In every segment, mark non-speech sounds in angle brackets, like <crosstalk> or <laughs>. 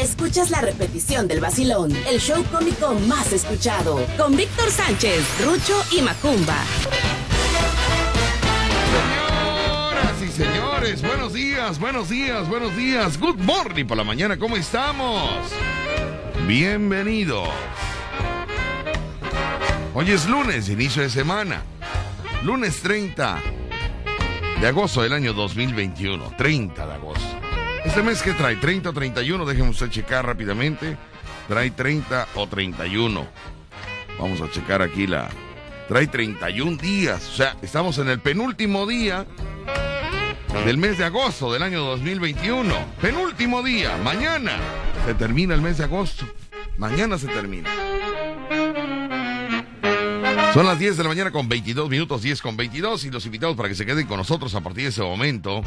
escuchas la repetición del vacilón, el show cómico más escuchado, con Víctor Sánchez, Rucho y Macumba. Señoras y señores, buenos días, buenos días, buenos días. Good morning por la mañana, ¿cómo estamos? Bienvenidos. Hoy es lunes, inicio de semana. Lunes 30 de agosto del año 2021. 30 de agosto. Este mes que trae 30 o 31, déjenme usted checar rápidamente. Trae 30 o 31. Vamos a checar aquí la... Trae 31 días. O sea, estamos en el penúltimo día del mes de agosto del año 2021. Penúltimo día. Mañana se termina el mes de agosto. Mañana se termina. Son las 10 de la mañana con 22 minutos, 10 con 22, y los invitados para que se queden con nosotros a partir de ese momento.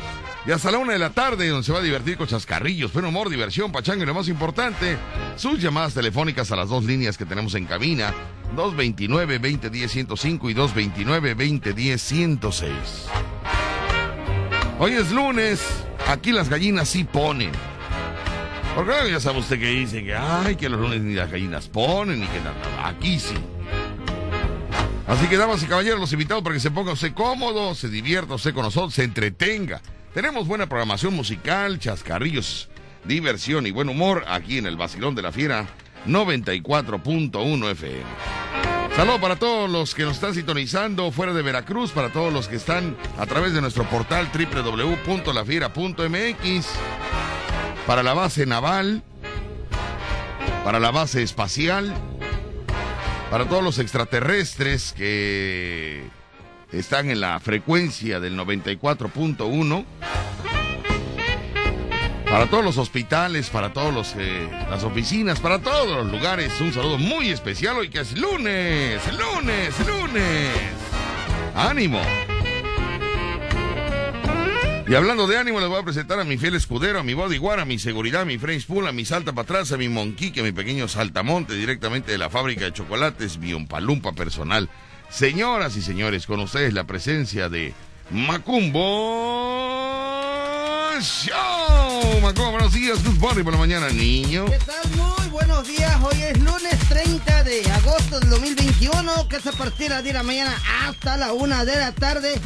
Y hasta la una de la tarde, donde se va a divertir con chascarrillos, buen humor, diversión, pachanga y lo más importante, sus llamadas telefónicas a las dos líneas que tenemos en cabina, 229-2010-105 y 229-2010-106. Hoy es lunes, aquí las gallinas sí ponen. Porque ya sabe usted que dice que, ay, que los lunes ni las gallinas ponen, y que nada, aquí sí. Así que, damas y caballeros, los invitados para que se ponga usted cómodo, se divierta usted con nosotros, se entretenga. Tenemos buena programación musical, chascarrillos, diversión y buen humor aquí en el Basilón de la Fiera 94.1 FM. Saludos para todos los que nos están sintonizando fuera de Veracruz, para todos los que están a través de nuestro portal www.lafiera.mx, para la base naval, para la base espacial, para todos los extraterrestres que están en la frecuencia del 94.1. Para todos los hospitales, para todas eh, las oficinas, para todos los lugares, un saludo muy especial hoy que es lunes, lunes, lunes. ¡Ánimo! Y hablando de ánimo, les voy a presentar a mi fiel escudero, a mi bodyguard, a mi seguridad, a mi French Pool, a mi salta para atrás, a mi monquique, a mi pequeño saltamonte, directamente de la fábrica de chocolates, mi palumpa personal. Señoras y señores, con ustedes la presencia de Macumbo Show. Macumbo, buenos días, good morning por la mañana, niño. ¿Qué tal? Muy buenos días. Hoy es lunes 30 de agosto del 2021, que es a de las 10 de la mañana hasta la 1 de la tarde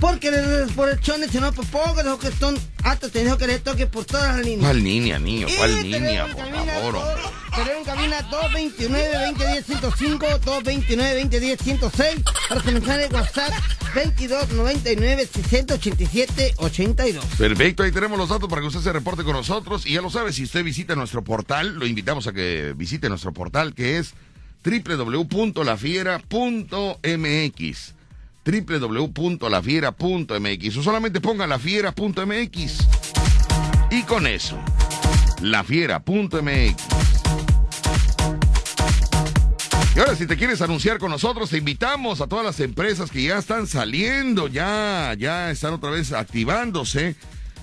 porque por el chone, si no, pues pongo que son hasta tenido que le toque por todas las líneas. ¿Cuál línea, niño? ¿Cuál línea, por favor? Tenemos en cabina 229-2010-105, 229-2010-106, para que nos el WhatsApp 2299-687-82. Perfecto, ahí tenemos los datos para que usted se reporte con nosotros. Y ya lo sabe, si usted visita nuestro portal, lo invitamos a que visite nuestro portal que es www.lafiera.mx www.lafiera.mx o solamente ponga lafiera.mx y con eso, lafiera.mx. Y ahora si te quieres anunciar con nosotros, te invitamos a todas las empresas que ya están saliendo, ya, ya están otra vez activándose.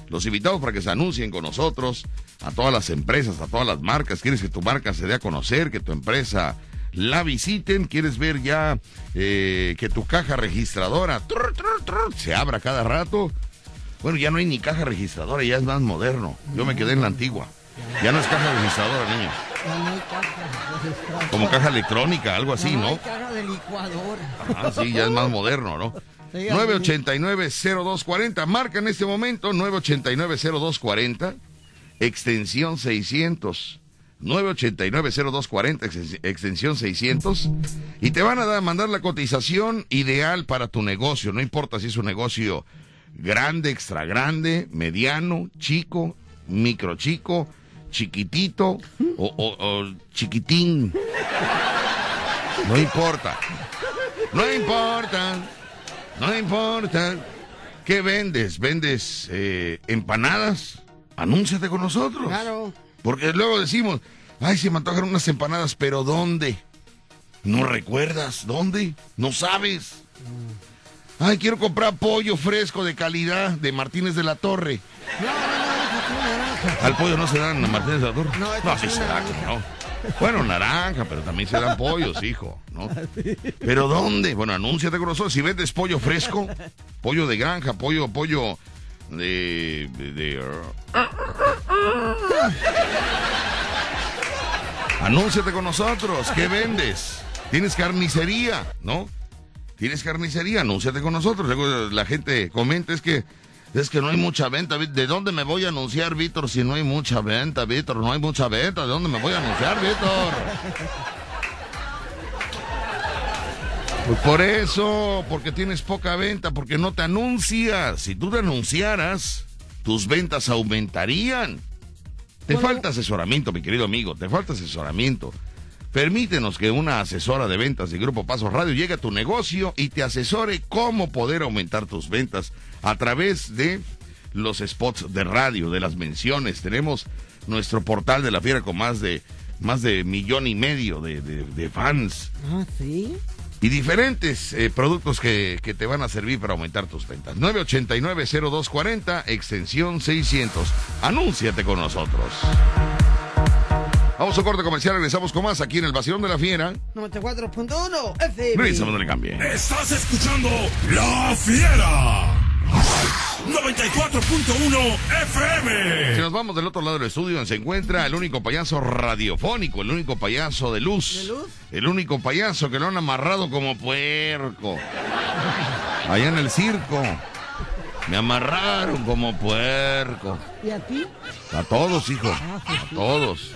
Los invitamos para que se anuncien con nosotros, a todas las empresas, a todas las marcas. ¿Quieres que tu marca se dé a conocer, que tu empresa la visiten. ¿Quieres ver ya eh, que tu caja registradora se abra cada rato? Bueno, ya no hay ni caja registradora, ya es más moderno. Yo me quedé en la antigua. Ya no es caja registradora, niño. Como caja electrónica, algo así, ¿no? caja de licuadora. Ah, sí, ya es más moderno, ¿no? 989-0240, marca en este momento 989-0240, extensión 600. 989-0240, extensión 600, y te van a mandar la cotización ideal para tu negocio. No importa si es un negocio grande, extra grande, mediano, chico, micro chico, chiquitito o, o chiquitín. No importa. No importa. No importa. ¿Qué vendes? ¿Vendes eh, empanadas? Anúnciate con nosotros. Claro. Porque luego decimos, ay, se me antojan unas empanadas, pero ¿dónde? ¿No recuerdas? ¿Dónde? ¿No sabes? Ay, quiero comprar pollo fresco de calidad de Martínez de la Torre. No, no, no, Al pollo no se dan a Martínez de la Torre. No, no sí se dan, no. Bueno, naranja, pero también se dan pollos, hijo, ¿no? ¿Pero dónde? Bueno, anúnciate con nosotros. Si vendes pollo fresco, pollo de granja, pollo, pollo de, de, Anúnciate con nosotros. ¿Qué vendes? ¿Tienes carnicería? ¿No? ¿Tienes carnicería? Anúnciate con nosotros. Luego la gente comenta, es que es que no hay mucha venta. ¿De dónde me voy a anunciar, Víctor, si no hay mucha venta, Víctor? No hay mucha venta. ¿De dónde me voy a anunciar, Víctor? Pues por eso, porque tienes poca venta, porque no te anuncias. Si tú te anunciaras, tus ventas aumentarían. Te falta asesoramiento, mi querido amigo, te falta asesoramiento. Permítenos que una asesora de ventas de Grupo Paso Radio llegue a tu negocio y te asesore cómo poder aumentar tus ventas a través de los spots de radio, de las menciones. Tenemos nuestro portal de la fiera con más de más de millón y medio de, de, fans. Ah, sí. Y diferentes eh, productos que, que, te van a servir para aumentar tus ventas. 989-0240, extensión 600. Anúnciate con nosotros. Vamos a corte comercial, regresamos con más aquí en el Vacilón de la Fiera. 94.1 FM. Regresamos, no le cambie. Estás escuchando La Fiera. 94.1 FM. Si nos vamos del otro lado del estudio, se encuentra el único payaso radiofónico, el único payaso de luz. ¿De luz? El único payaso que lo han amarrado como puerco. Allá en el circo. Me amarraron como puerco. ¿Y a ti? A todos, hijo. A todos.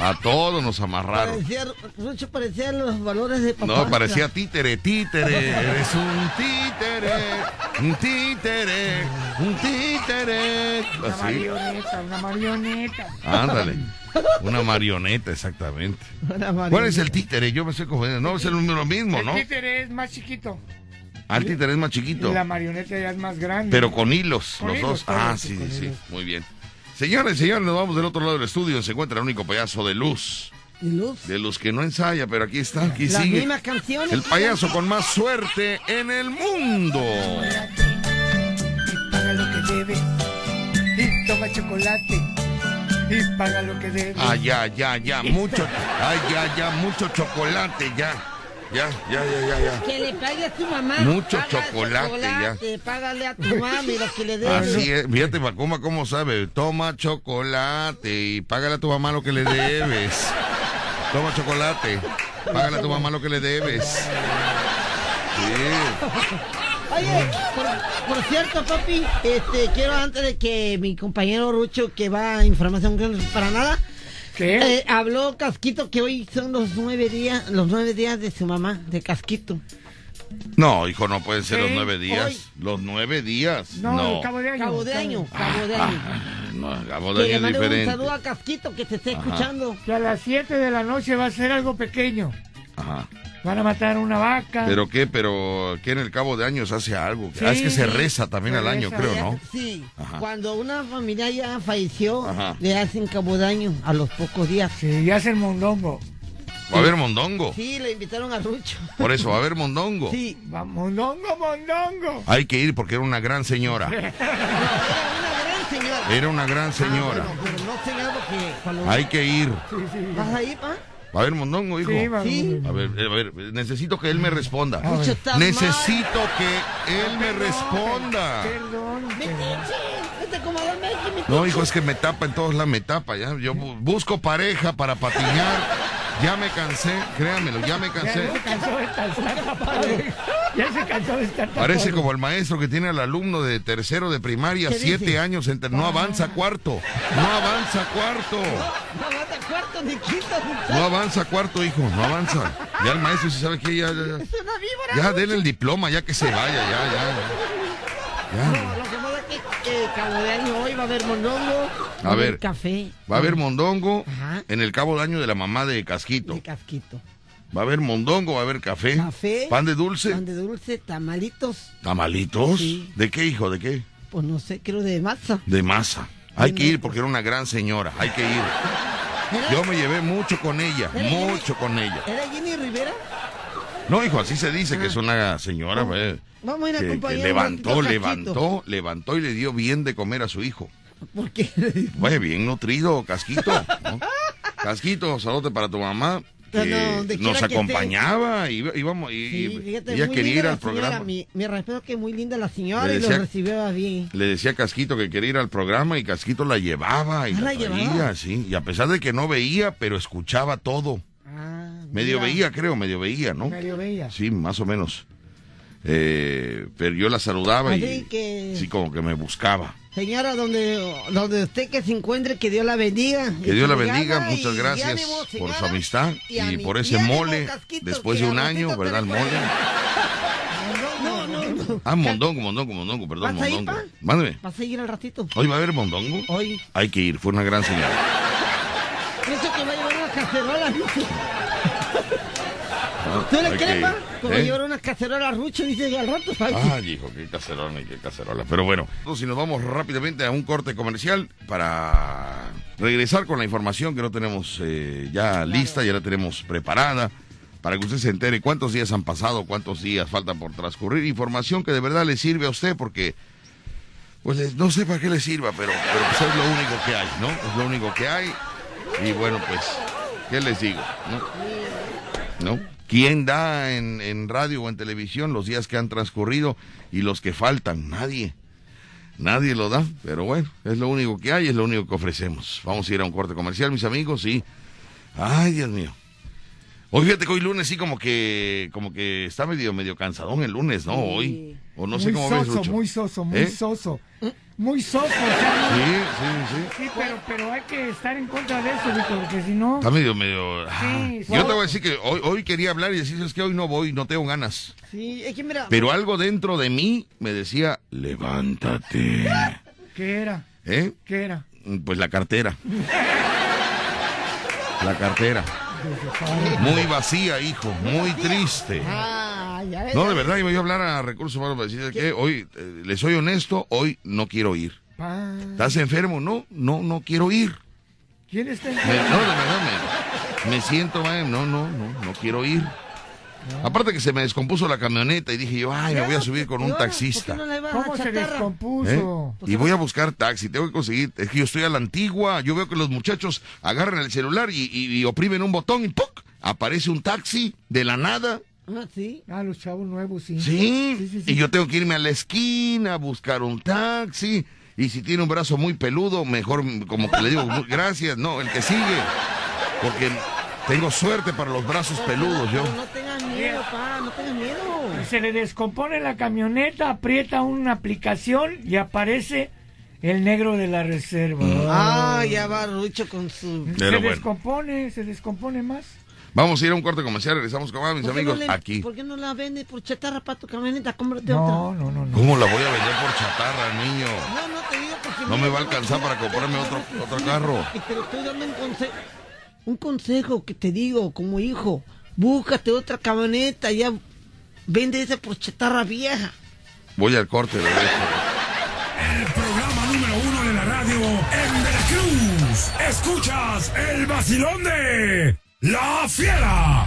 A todos nos amarraron. Parecía, Rucho parecía los valores de papá. No, parecía títere, títere. Eres un títere, un títere, un títere. Una Así. marioneta, una marioneta. Ándale. Una marioneta, exactamente. Una marioneta. ¿Cuál es el títere? Yo me estoy confundiendo. No, es el lo mismo, El ¿no? títere es más chiquito Ah, el títere es más y chiquito. la marioneta ya es más grande. Pero con hilos, Con los hilos, dos. Ah, sí, sí, hilos. muy bien. Señores, señores, nos vamos del otro lado del estudio. Se encuentra el único payaso de luz. De los que no ensaya, pero aquí está, aquí Las sigue. mismas canciones. El payaso con más suerte en el mundo. Y paga lo que debe. Y toma chocolate. Y paga lo que debe. Ah, ya, ya, ya, mucho. Ay, ya, ya, mucho chocolate, ya. Ya, ya, ya, ya, ya. Que le pague a tu mamá. Mucho el chocolate, ya. Págale a tu mami lo que le dé. Así es, fíjate, Macoma, cómo sabe. Toma chocolate y págale a tu mamá lo que le debes. Toma chocolate, págale a tu mamá lo que le debes. Sí. Oye, por, por cierto, papi, este, quiero antes de que mi compañero Rucho, que va a información que no es para nada, ¿Qué? eh, habló Casquito que hoy son los nueve días, los nueve días de su mamá, de Casquito. No, hijo, no pueden ser los nueve días. hoy. Los nueve días. no, No. el cabo de año. Cabo de año, cabo de año. Ah, no, Cabo Que de le año es mande un diferente. saludo a Casquito que te esté Ajá. escuchando. Que a las 7 de la noche va a ser algo pequeño. Ajá. Van a matar una vaca. ¿Pero qué? ¿Pero qué en el Cabo de Año se hace algo? Sí, ah, es que se reza también se al año, reza. creo, ¿no? Sí, Ajá. cuando una familia ya falleció, Ajá. le hacen cabo de año a los pocos días. Sí, ya hacen mondongo. Va a haber mondongo. Sí, le invitaron a Rucho. Por eso va a haber mondongo. Sí, Va, mondongo, mondongo. Hay que ir porque era una gran señora. <laughs> era una gran señora. Ah, bueno, pero no señora Hay que ir. Sí, sí. vas ahí, pa. Va a haber mondongo, hijo. Sí, va- Sí. A ver, a ver, necesito que él me responda. Ver. Necesito que él me responda. Perdón. este. No, hijo, es que me tapa en todos lados, me tapa ya. Yo bu- busco pareja para patinar. Ya me cansé, créanmelo, ya me Ya cansé. se cansó de estar tapado. Ya se cansó de estar tapado. Parece como el maestro que tiene al alumno de tercero de primaria, ¿Qué siete dice? años, entre, no avanza a cuarto, no avanza cuarto, No mata cuarto, ni quinto, ni no avanza cuarto, hijo, no avanza. Ya el maestro se sabe que ya, ya, ya, ya denle el diploma, ya que se vaya, ya, ya. No, Ya. lo que pasa es que eh, cabo de año hoy va a haber mondongo. A ver. Café. Va a haber mondongo Ajá. en el cabo de año de la mamá de Casquito. De casquito. Va a haber mondongo, va a haber café. Café. Pan de dulce. Pan de dulce, tamalitos. ¿Tamalitos? Sí. ¿De qué, hijo? ¿De qué? Pues no sé, creo de masa. De masa. Hay De que ir porque era una gran señora. Hay que ir. <laughs> ¿Era, Yo me llevé mucho con ella, mucho con ella. ¿Era Jenny Rivera? No, hijo, así se dice que es una señora Vamos a ir que, levantó, levantó, levantó y le dio bien de comer a su hijo. ¿Por qué? Fue bien nutrido, Casquito. ¿no? <laughs> Casquito, saludos para tu mamá, que No, donde nos acompañaba, iba- íbamos, y, Sí, y- fíjate, ella muy quería ir al señora, programa. Mi, mi respeto que muy linda la señora Le y lo recibió bien. Le decía a Casquito que quería ir al programa y Casquito la llevaba y Ah, la, ¿la traía, sí. Y a pesar de que no veía, pero escuchaba todo. Medio veía, creo, medio veía, ¿no? Medio veía. Sí, más o menos. Eh, pero yo la saludaba y que- sí, como que me buscaba. Señora, donde, donde usted que se encuentre, que Dios la bendiga. Que Dios la bendiga, muchas gracias ánimo, por su amistad y, por ese ánimo, mole Casquito, después de un año, ¿verdad? El mole. No, no, no. Ah, mondongo, mondongo, mondongo, perdón, ¿Vas a ir, mondongo. Mándeme. ¿Vas a ir al ratito? ¿Hoy va a haber mondongo? Hoy. Hay que ir, fue una gran señal. Pienso que va a llevar. <laughs> ¿Tú le crees, a ¿Eh? llevar una cacerola rucho, dice al rato. ay, Ay, hijo, qué cacerola y qué cacerola. Pero bueno, si nos vamos rápidamente a un corte comercial para regresar con la información que no tenemos eh, ya lista, ya la tenemos preparada, para que usted se entere cuántos días han pasado, cuántos días faltan por transcurrir. Información que de verdad le sirve a usted porque, pues no sé para qué le sirva, pero, pero pues es lo único que hay, ¿no? Es lo único que hay. Y bueno, pues, ¿qué les digo? ¿No? ¿No? ¿Quién da en, en radio o en televisión los días que han transcurrido y los que faltan? Nadie. Nadie lo da, pero bueno, es lo único que hay, es lo único que ofrecemos. Vamos a ir a un corte comercial, mis amigos, y... Ay, Dios mío. Hoy fíjate que hoy lunes sí como que como que está medio medio cansadón el lunes, ¿no? Hoy. O no sé muy cómo ves, soso, Lucho. muy soso, muy ¿Eh? soso. Muy soso, o sea, Sí, sí, sí. Sí, pero, pero hay que estar en contra de eso, Víctor, porque si no... Está medio, medio... ah. Sí, Yo te voy a decir que hoy, hoy quería hablar y decir, es que hoy no voy, no tengo ganas. Sí, es que mira. Pero algo dentro de mí me decía, levántate. ¿Qué era? ¿Eh? ¿Qué era? Pues la cartera. La cartera. Muy vacía, hijo, muy triste. Ah, ya. No, de verdad, iba yo a hablar a Recursos Humanos para decirle que hoy, eh, le soy honesto, hoy no quiero ir. Pa- ¿Estás enfermo? No, no, no quiero ir. ¿Quién está Me- no, enfermo? de verdad, me, me siento mal, no, no, no, no quiero ir. Aparte que se me descompuso la camioneta y dije yo, ay, me voy a subir con ¿Y un taxista. ¿Por qué no ¿Cómo a se chatarra? ¿eh? descompuso? Y voy a buscar taxi, tengo que conseguir, es que yo estoy a la antigua, yo veo que los muchachos agarran el celular y, y- y oprimen un botón y ¡puc! aparece un taxi de la nada. Ah, sí. Ah, los chavos nuevos, sí. Sí, Sí, sí, sí. y yo tengo que irme a la esquina a buscar un taxi. Y si tiene un brazo muy peludo, mejor como que le digo, "Mu- gracias, no, el que sigue. Porque tengo suerte para los brazos peludos yo. No, no tengas miedo, pa, no tengas miedo. Se le descompone la camioneta, aprieta una aplicación y aparece el negro de la reserva. Ah, ya va Rucho con su... Pero se bueno. descompone, se descompone más. Vamos a ir a un corte comercial, regresamos con más, mis ¿Por qué amigos, no le- aquí. ¿Por qué no la vende por chatarra para tu camioneta? Cómprate No, otra. no, no, no. ¿Cómo la voy a vender por chatarra, niño? No, no te digo porque... No me va a alcanzar para comprarme otro, otro carro. Y te lo estoy dando un consejo. Un consejo que te digo como hijo. Búscate otra camioneta, ya vende esa por chatarra vieja. Voy al corte, bebé. El programa número uno de la radio en Veracruz. Escuchas el vacilón de La Fiera.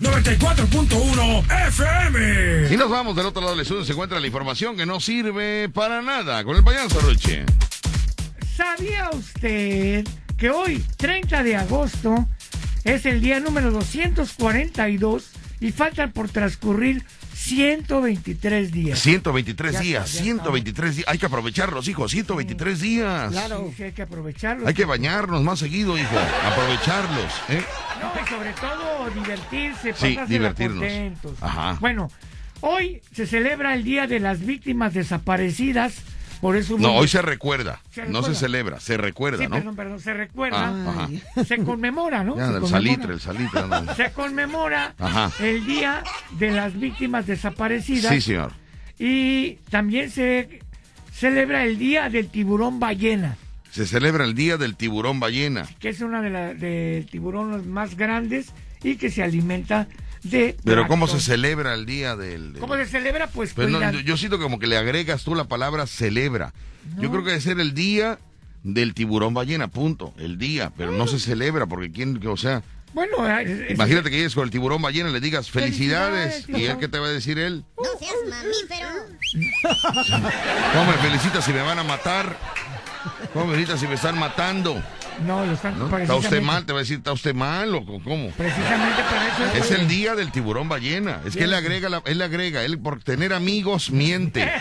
94.1 FM. Y nos vamos del otro lado del estudio. Se encuentra la información que no sirve para nada con el payaso Roche. ¿Sabía usted que hoy, 30 de agosto, es el día número 242 y faltan por transcurrir 123 días? 123 Ya días, está, ya 123 días. Hay que aprovecharlos, hijo. 123 días. Claro. Sí, hay que aprovecharlo. Hay que bañarnos más seguido, hijo. Aprovecharlos. ¿eh? No, y sobre todo divertirse, Sí, divertirnos. contentos. Ajá. Bueno, hoy se celebra el Día de las Víctimas Desaparecidas, por eso... No, hoy se recuerda. Se No se celebra, se recuerda, Sí, ¿no? perdón, perdón, se recuerda, Ah, se conmemora, ¿no? Ya, Se el conmemora. salitre, el salitre. ándale. Se conmemora Ajá. el Día de las Víctimas Desaparecidas Sí, señor. y también se celebra el Día del Tiburón Ballena, Se celebra el Día del Tiburón Ballena. que es una de las de tiburones más grandes y que se alimenta de Pero ¿cómo se celebra el Día del... del- ¿Cómo se celebra? Pues, Pues no, cuidan- yo, yo siento como que le agregas tú la palabra celebra. Yo creo que debe ser el día del tiburón ballena, punto. El día, pero no se celebra porque quién, o sea, Bueno, es- es- imagínate que llegues con el tiburón ballena y le digas felicidades. Felicidades, ¿Y él qué te va a decir él? No seas mamífero. <laughs> ¿Cómo me felicitas si me van a matar? ¿Cómo me felicitas si me están matando? No, lo están ¿no? ¿Está usted mal? Te va a decir, ¿está usted mal o cómo? Precisamente para eso Es el día del tiburón ballena. Es que él agrega, la- él agrega, él por tener amigos miente. <laughs>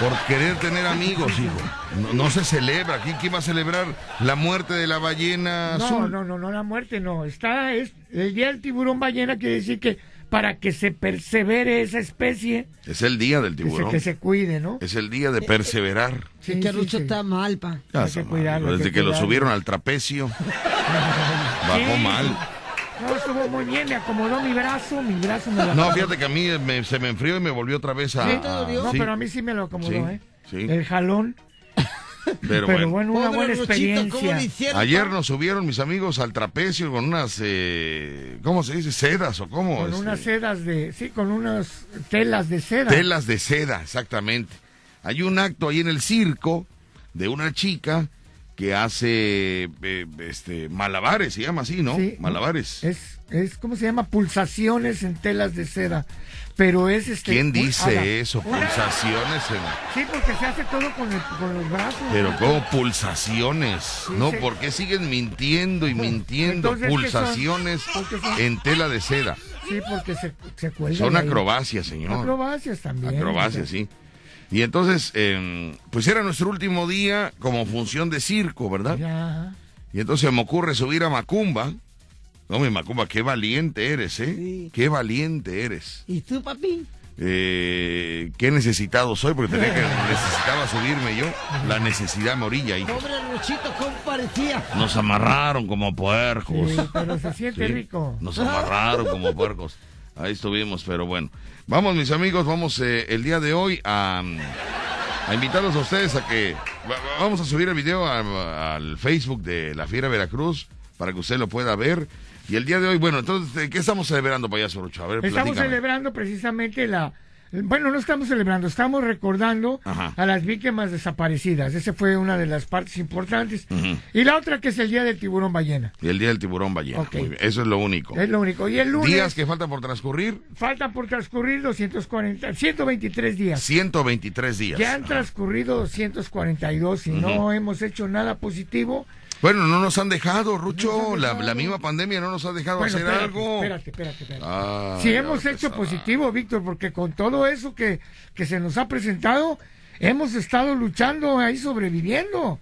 Por querer tener amigos, hijo. No, no se celebra. ¿Quién, quién va a celebrar la muerte de la ballena No, no, no, no, la muerte no. Está, es, el día del tiburón ballena quiere decir que para que se persevere esa especie, Es el día del que se, tiburón. que se cuide, ¿no? Es el día de perseverar. Sí, Es que sí, Rucho sí. está mal, pa. Ya Hay que está mal. cuidarlo, hay Desde que que lo subieron al trapecio, <laughs> bajó Sí. mal. No, estuvo muy bien, me acomodó mi brazo, mi brazo me lo No, fíjate que a mí me- se me enfrió y me volvió otra vez a... Sí, a- No, sí, pero a mí sí me lo acomodó, Sí, ¿eh? sí. El jalón. Pero Pero, bueno. bueno, una Pobre buena Ruchito, ¿cómo experiencia. Ayer nos subieron mis amigos al trapecio con unas, eh, ¿cómo se dice? ¿Sedas o cómo? Con Este, unas sedas de, sí, con unas telas de seda. Telas de seda, exactamente. Hay un acto ahí en el circo de una chica que hace eh, este malabares, se llama así, ¿no? Sí. Malabares. Es, es, ¿cómo se llama? Pulsaciones en telas de seda. Pero es este. ¿Quién dice eso? Pulsaciones. en- Sí, porque se hace todo con, el- con los brazos. Pero ¿cómo pulsaciones? No, sí. ¿por qué siguen mintiendo y mintiendo? Entonces, ¿qué son? Pulsaciones Porque son- en tela de seda. Sí, porque se, se cuelgan. Son ahí. acrobacias, señor. Acrobacias también. Acrobacias, sí. Y entonces, eh, pues era nuestro último día como función de circo, ¿verdad? Ya. Y entonces me ocurre subir a Macumba. No, mi Macumba, qué valiente eres, ¿eh? Sí. Qué valiente eres. ¿Y tú, papi? Eh, qué necesitado soy, porque tenía que <laughs> necesitaba subirme yo. La necesidad me orilla, hijo. Pobre Ruchito, ¿cómo parecía? Nos amarraron como puercos. Sí, pero se siente Sí, rico. Nos amarraron como puercos. Ahí estuvimos, pero bueno. Vamos, mis amigos, vamos eh, el día de hoy a, a invitarlos a ustedes a que va- va- vamos a subir el video a- al Facebook de La Fiera Veracruz para que usted lo pueda ver. Y el día de hoy, bueno, entonces, ¿de ¿qué estamos celebrando, payaso Rucho? A ver, Estamos platícame. celebrando precisamente la... Bueno, no estamos celebrando, estamos recordando Ajá. a las víctimas desaparecidas. Esa fue una de las partes importantes. Y la otra que es el Día del Tiburón Ballena. Y el día del tiburón ballena. Muy bien, Eso es lo único. Es lo único. Y el lunes Días que faltan por transcurrir, falta por transcurrir 240, 123 días. 123 días. Ya han Ajá. transcurrido 242 y no hemos hecho nada positivo. Bueno, no nos han dejado, Rucho. La, la misma pandemia no nos ha dejado Bueno, hacer espérate, algo. espérate, espérate, espérate. Ah, Si hemos hecho positivo, Víctor, porque con todo eso que, que se nos ha presentado, hemos estado luchando ahí sobreviviendo.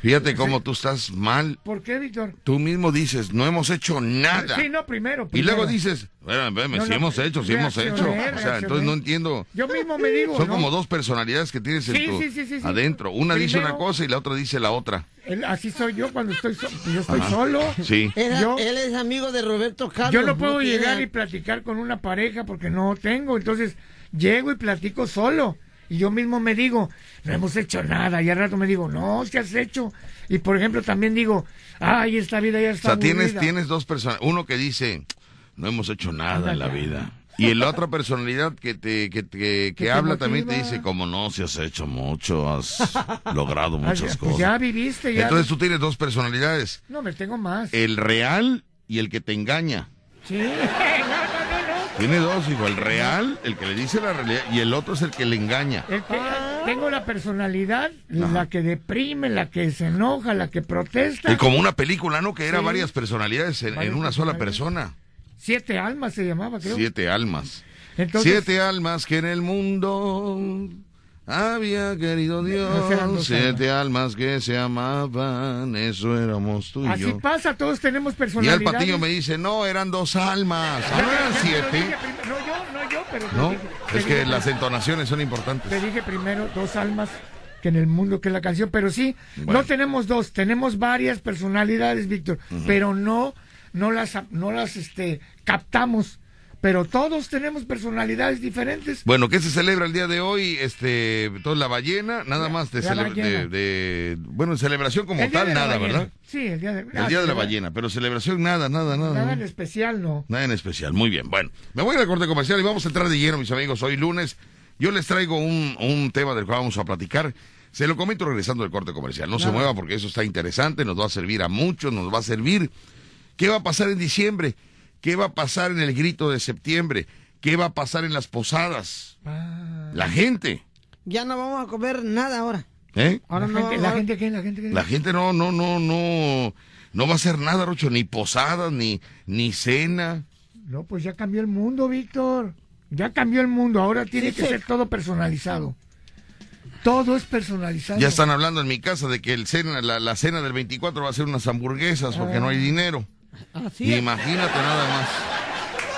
Fíjate cómo tú estás mal. ¿Por qué, Víctor? Tú mismo dices, no hemos hecho nada. Sí, no, primero. y luego dices, espérame, espérame, No, sí no, hemos hecho, sí hemos hecho. O sea, entonces no entiendo. Yo mismo me digo. Son ¿no? como dos personalidades que tienes en Sí, tu, sí, sí, sí, sí. adentro. Una dice una cosa y la otra dice la otra. Él- así soy yo cuando estoy, so- yo estoy Ajá. solo. Sí. Era- Yo- él es amigo de Roberto Carlos. Yo no puedo llegar y platicar con una pareja porque no tengo. Entonces llego y platico solo. Y yo mismo me digo, no hemos hecho nada. Y al rato me digo, no, ¿qué has hecho? Y por ejemplo también digo, ay, esta vida ya O está sea, tienes, aburrida. tienes dos personas. Uno que dice, no hemos hecho nada en la vida. Y la otra personalidad que te, que, que- que te habla también te dice, como no, si has hecho mucho, has <laughs> logrado muchas pues cosas. ya viviste, ya. Entonces tú tienes dos personalidades. No, me tengo más. El real y el que te engaña. Sí. <laughs> no, no, no, no. Tiene dos, hijo. El real, el que le dice la realidad, y el otro es el que le engaña. El que- Tengo la personalidad, la que deprime, la que se enoja, la que protesta. Y como una película, ¿no? Que era Sí. varias personalidades en, Varias en una sola persona. Siete almas se llamaba, creo. Siete almas. Entonces, Siete almas que en el mundo había querido Dios. Siete almas que se amaban. Eso éramos tú y así yo. pasa, todos tenemos Y el personalidades. patillo me dice, no, eran dos almas. No ya, eran siete. No yo, no yo, pero No, dije- es que dije- las entonaciones son importantes. Te dije primero dos almas que en el mundo que es la canción, pero sí, Bueno. no tenemos dos, tenemos varias personalidades, Víctor, pero no, no las, no las, este, captamos, pero todos tenemos personalidades diferentes. Bueno, ¿qué se celebra el día de hoy? Este, toda la ballena, nada más de, la de- de- bueno, celebración como El tal, la nada. ¿verdad? Sí, el día de, El día de la ballena, pero celebración nada, nada, nada. Nada en especial, no. Nada en especial, muy bien. Bueno, me voy al corte comercial y vamos a entrar de lleno, mis amigos. Hoy lunes, yo les traigo un, un tema del cual vamos a platicar. Se lo comento regresando del corte comercial. No se mueva porque eso está interesante, nos va a servir a muchos, nos va a servir. ¿Qué va a pasar en diciembre? ¿Qué va a pasar en el grito de septiembre? ¿Qué va a pasar en las posadas? Ah, La gente. Ya no vamos a comer nada ahora. ¿Eh? Ahora la, no, gente, la gente que la gente que La gente no, no, no, no, no va a hacer nada, Rocho, ni posadas, ni, ni cena. No, pues ya cambió el mundo, Víctor. Ya cambió el mundo. Ahora tiene Sí, que sí. ser todo personalizado. Todo es personalizado. Ya están hablando en mi casa de que el cena, la, la cena del 24 va a ser unas hamburguesas porque no hay dinero. Así es. Imagínate nada más.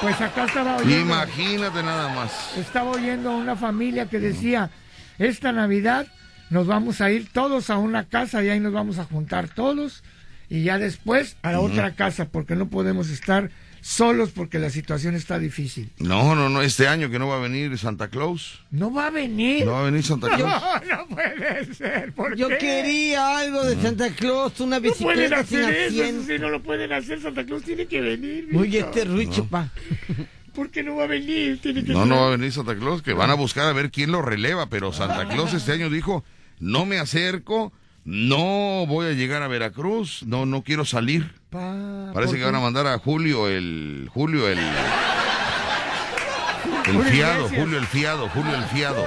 Pues acá estaba oyendo, Imagínate nada más. estaba oyendo a una familia que decía, esta Navidad nos vamos a ir todos a una casa y ahí nos vamos a juntar todos y ya después a la otra casa porque no podemos estar solos porque la situación está difícil. No, no, no, este año que no va a venir Santa Claus. No va a venir. No va a venir Santa <laughs> Claus. No, no puede ser. ¿por Yo qué? quería algo de Santa Claus, una No pueden bicicleta sin hacer eso, si no lo pueden hacer, Santa Claus tiene que venir. Oye, este Rucho, pa. ¿Por qué no va a venir? Tiene que No, ser- no va a venir Santa Claus, que van a buscar a ver quién lo releva, pero Santa Claus este año dijo, no me acerco, no voy a llegar a Veracruz, no, no quiero salir. Pa, Parece ¿por que van a mandar a Julio el, Julio el, el fiado. Julio el fiado, Julio el fiado.